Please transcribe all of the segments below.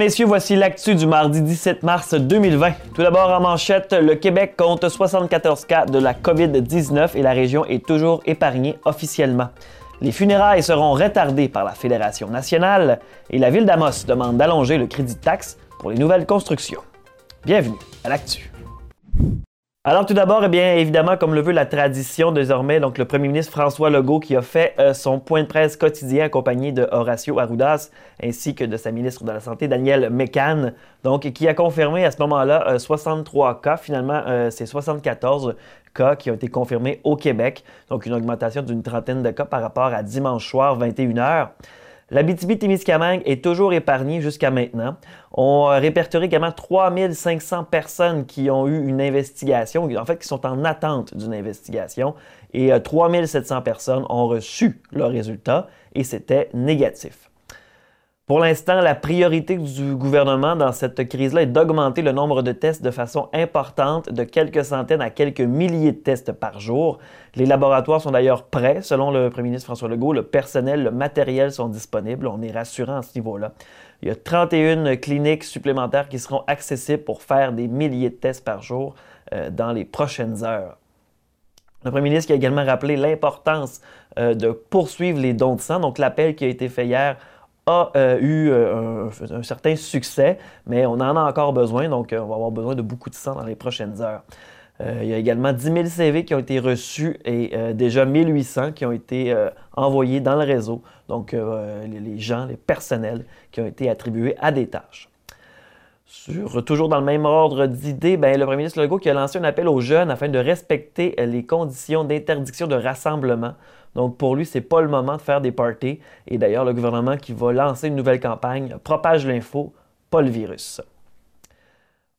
messieurs, voici l'actu du mardi 17 mars 2020. Tout d'abord en manchette, le Québec compte 74 cas de la COVID-19 et la région est toujours épargnée officiellement. Les funérailles seront retardées par la Fédération nationale et la ville d'Amos demande d'allonger le crédit de taxe pour les nouvelles constructions. Bienvenue à l'actu. Alors tout d'abord, eh bien évidemment, comme le veut la tradition désormais, donc le premier ministre François Legault qui a fait euh, son point de presse quotidien accompagné de Horacio Arrudas ainsi que de sa ministre de la Santé Danielle Mécan, qui a confirmé à ce moment-là 63 euh, cas. Finalement, euh, c'est 74 cas qui ont été confirmés au Québec, donc une augmentation d'une trentaine de cas par rapport à dimanche soir 21h. L'Abitibi-Témiscamingue est toujours épargnée jusqu'à maintenant. On répertorie également 3500 personnes qui ont eu une investigation, en fait qui sont en attente d'une investigation, et 3700 euh, personnes ont reçu le résultat et c'était négatif. Pour l'instant, la priorité du gouvernement dans cette crise-là est d'augmenter le nombre de tests de façon importante, de quelques centaines à quelques milliers de tests par jour. Les laboratoires sont d'ailleurs prêts, selon le premier ministre François Legault. Le personnel, le matériel sont disponibles. On est rassurant à ce niveau-là. Il y a 31 cliniques supplémentaires qui seront accessibles pour faire des milliers de tests par jour euh, dans les prochaines heures. Le premier ministre a également rappelé l'importance euh, de poursuivre les dons de sang. Donc, l'appel qui a été fait hier euh, eu euh, un, certain succès, mais on en a encore besoin, donc euh, on va avoir besoin de beaucoup de sang dans les prochaines heures. il y a également 10 000 CV qui ont été reçus et déjà 1800 qui ont été envoyés dans le réseau, donc les, gens, les personnels qui ont été attribués à des tâches. Sur, toujours dans le même ordre d'idées, ben, le premier ministre Legault qui a lancé un appel aux jeunes afin de respecter les conditions d'interdiction de rassemblement donc pour lui, c'est pas le moment de faire des parties. Et d'ailleurs, le gouvernement qui va lancer une nouvelle campagne propage l'info, pas le virus.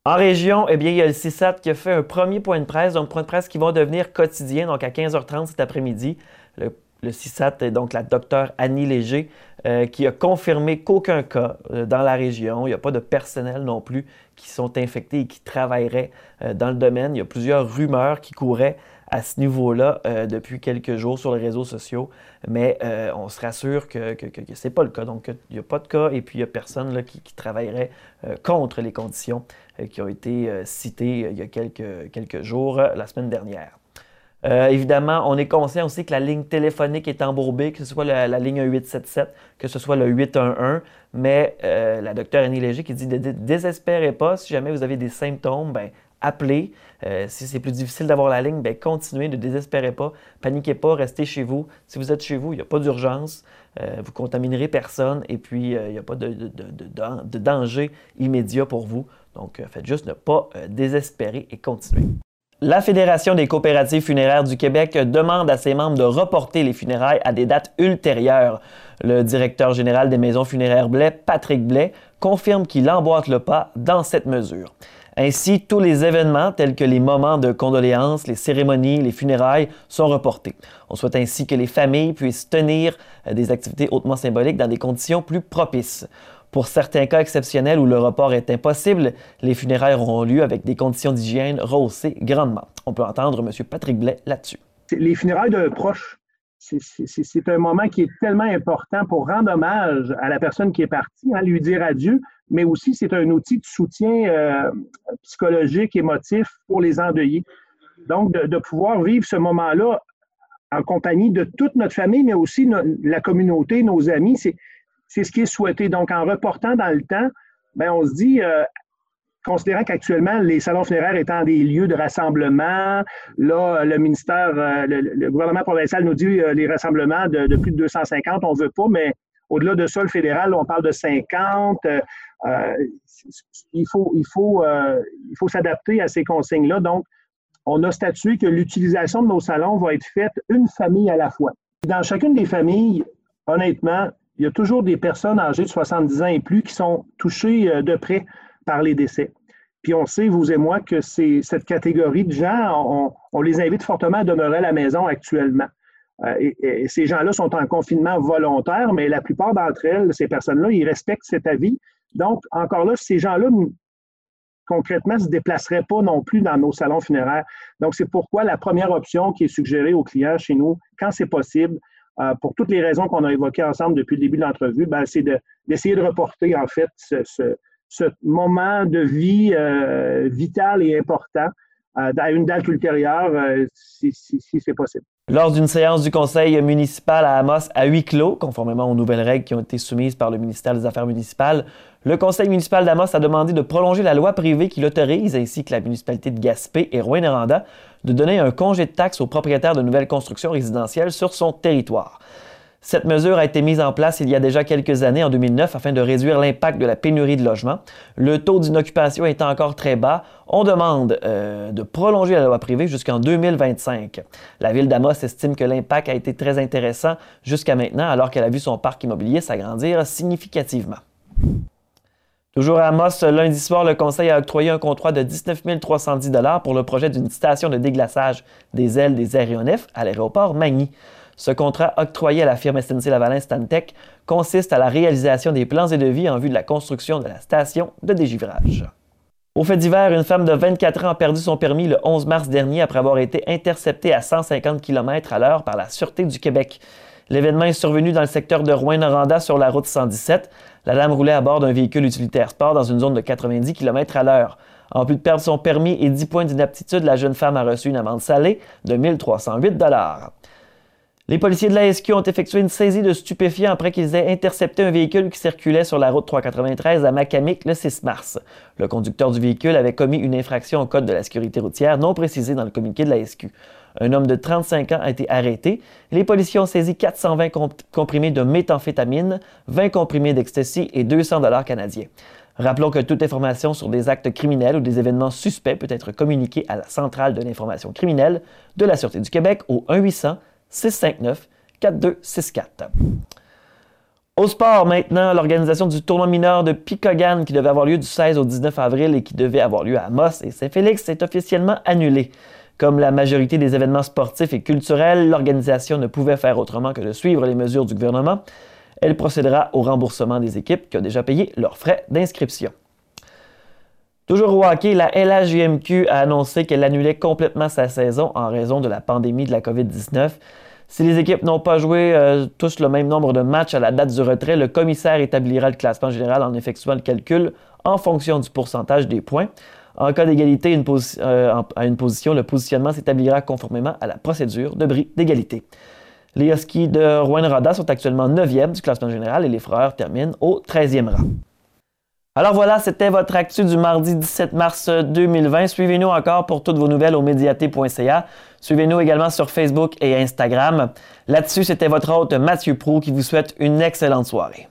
En région, eh bien, il y a le CISAT qui a fait un premier point de presse, donc point de presse qui va devenir quotidien, donc à 15h30 cet après-midi. Le, CISAT est donc la docteure Annie Léger euh, qui a confirmé qu'aucun cas euh, dans la région, il n'y a pas de personnel non plus qui sont infectés et qui travailleraient euh, dans le domaine. Il y a plusieurs rumeurs qui couraient à ce niveau-là euh, depuis quelques jours sur les réseaux sociaux, mais euh, on se rassure que, ce n'est pas le cas. Donc, il n'y a pas de cas et puis il n'y a personne là, qui, travaillerait euh, contre les conditions qui ont été citées il y a quelques, quelques jours, la semaine dernière. évidemment, on est conscient aussi que la ligne téléphonique est embourbée, que ce soit la, ligne 877, que ce soit le 811, mais la docteure Annie Léger qui dit ne désespérez pas, si jamais vous avez des symptômes, ben, appelez. Euh, si c'est plus difficile d'avoir la ligne, bien, continuez, ne désespérez pas, paniquez pas, restez chez vous. Si vous êtes chez vous, il n'y a pas d'urgence, euh, vous contaminerez personne et puis euh, il n'y a pas de, de, danger immédiat pour vous. Donc, faites juste ne pas désespérer et continuez. La Fédération des coopératives funéraires du Québec demande à ses membres de reporter les funérailles à des dates ultérieures. Le directeur général des maisons funéraires Blais, Patrick Blais, confirme qu'il emboîte le pas dans cette mesure. Ainsi, tous les événements tels que les moments de condoléances, les cérémonies, les funérailles sont reportés. On souhaite ainsi que les familles puissent tenir euh, des activités hautement symboliques dans des conditions plus propices. Pour certains cas exceptionnels où le report est impossible, les funérailles auront lieu avec des conditions d'hygiène rehaussées grandement. On peut entendre M. Patrick Blais là-dessus. Les funérailles de proches, c'est un moment qui est tellement important pour rendre hommage à la personne qui est partie, hein, lui dire adieu, mais aussi c'est un outil de soutien euh, psychologique, émotif pour les endeuillés. Donc, de, pouvoir vivre ce moment-là en compagnie de toute notre famille, mais aussi la communauté, nos amis, c'est ce qui est souhaité. Donc, en reportant dans le temps, ben, on se dit, euh, considérant qu'actuellement, les salons funéraires étant des lieux de rassemblement, là, le ministère, euh, le, gouvernement provincial nous dit les rassemblements de, plus de 250, on ne veut pas, mais au-delà de ça, le fédéral, on parle de 50. Euh, il faut, il faut, euh, il faut s'adapter à ces consignes-là. Donc, on a statué que l'utilisation de nos salons va être faite une famille à la fois. Dans chacune des familles, honnêtement, il y a toujours des personnes âgées de 70 ans et plus qui sont touchées euh, de près par les décès. Puis on sait, vous et moi, que cette catégorie de gens, on, les invite fortement à demeurer à la maison actuellement. et, ces gens-là sont en confinement volontaire, mais la plupart d'entre elles, ces personnes-là, ils respectent cet avis donc, encore là, ces gens-là, concrètement, ne se déplaceraient pas non plus dans nos salons funéraires. Donc, c'est pourquoi la première option qui est suggérée aux clients chez nous, quand c'est possible, euh, pour toutes les raisons qu'on a évoquées ensemble depuis le début de l'entrevue, ben, c'est d'essayer de, reporter, en fait, ce moment de vie euh, vital et important euh, à une date ultérieure, euh, si, c'est possible. Lors d'une séance du conseil municipal à Amos à huis clos, conformément aux nouvelles règles qui ont été soumises par le ministère des Affaires municipales, le conseil municipal d'Amos a demandé de prolonger la loi privée qui l'autorise, ainsi que la municipalité de Gaspé et Rouyn-Noranda, de donner un congé de taxes aux propriétaires de nouvelles constructions résidentielles sur son territoire. Cette mesure a été mise en place il y a déjà quelques années, en 2009, afin de réduire l'impact de la pénurie de logements. Le taux d'inoccupation étant encore très bas, on demande euh, de prolonger la loi privée jusqu'en 2025. La ville d'Amos estime que l'impact a été très intéressant jusqu'à maintenant, alors qu'elle a vu son parc immobilier s'agrandir significativement. Toujours à Amos, lundi soir, le Conseil a octroyé un contrat de 19 310 pour le projet d'une station de déglaçage des ailes des aéronefs à l'aéroport Magny. Ce contrat octroyé à la firme SNC Lavalin Stantec consiste à la réalisation des plans et devis en vue de la construction de la station de dégivrage. Au fait d'hiver, une femme de 24 ans a perdu son permis le 11 mars dernier après avoir été interceptée à 150 km à l'heure par la Sûreté du Québec. L'événement est survenu dans le secteur de Rouen-Noranda sur la route 117. La dame roulait à bord d'un véhicule utilitaire sport dans une zone de 90 km à l'heure. En plus de perdre son permis et 10 points d'inaptitude, la jeune femme a reçu une amende salée de 1308 les policiers de la SQ ont effectué une saisie de stupéfiants après qu'ils aient intercepté un véhicule qui circulait sur la route 393 à Macamic le 6 mars. Le conducteur du véhicule avait commis une infraction au code de la sécurité routière non précisée dans le communiqué de la SQ. Un homme de 35 ans a été arrêté. Les policiers ont saisi 420 comprimés de méthamphétamine, 20 comprimés d'ecstasy et 200 dollars canadiens. Rappelons que toute information sur des actes criminels ou des événements suspects peut être communiquée à la centrale de l'information criminelle de la Sûreté du Québec au 1 800 659 4264. Au sport maintenant, l'organisation du tournoi mineur de Picogan qui devait avoir lieu du 16 au 19 avril et qui devait avoir lieu à Moss et Saint-Félix est officiellement annulée. Comme la majorité des événements sportifs et culturels, l'organisation ne pouvait faire autrement que de suivre les mesures du gouvernement. Elle procédera au remboursement des équipes qui ont déjà payé leurs frais d'inscription. Toujours au hockey, la LHJMQ a annoncé qu'elle annulait complètement sa saison en raison de la pandémie de la COVID-19. Si les équipes n'ont pas joué euh, tous le même nombre de matchs à la date du retrait, le commissaire établira le classement général en effectuant le calcul en fonction du pourcentage des points. En cas d'égalité euh, à une position, le positionnement s'établira conformément à la procédure de bris d'égalité. Les Huskies de Rouen-Rada sont actuellement 9e du classement général et les Frères terminent au 13e rang. Alors voilà, c'était votre actu du mardi 17 mars 2020. Suivez-nous encore pour toutes vos nouvelles au médiaté.ca. Suivez-nous également sur Facebook et Instagram. Là-dessus, c'était votre hôte Mathieu Prou qui vous souhaite une excellente soirée.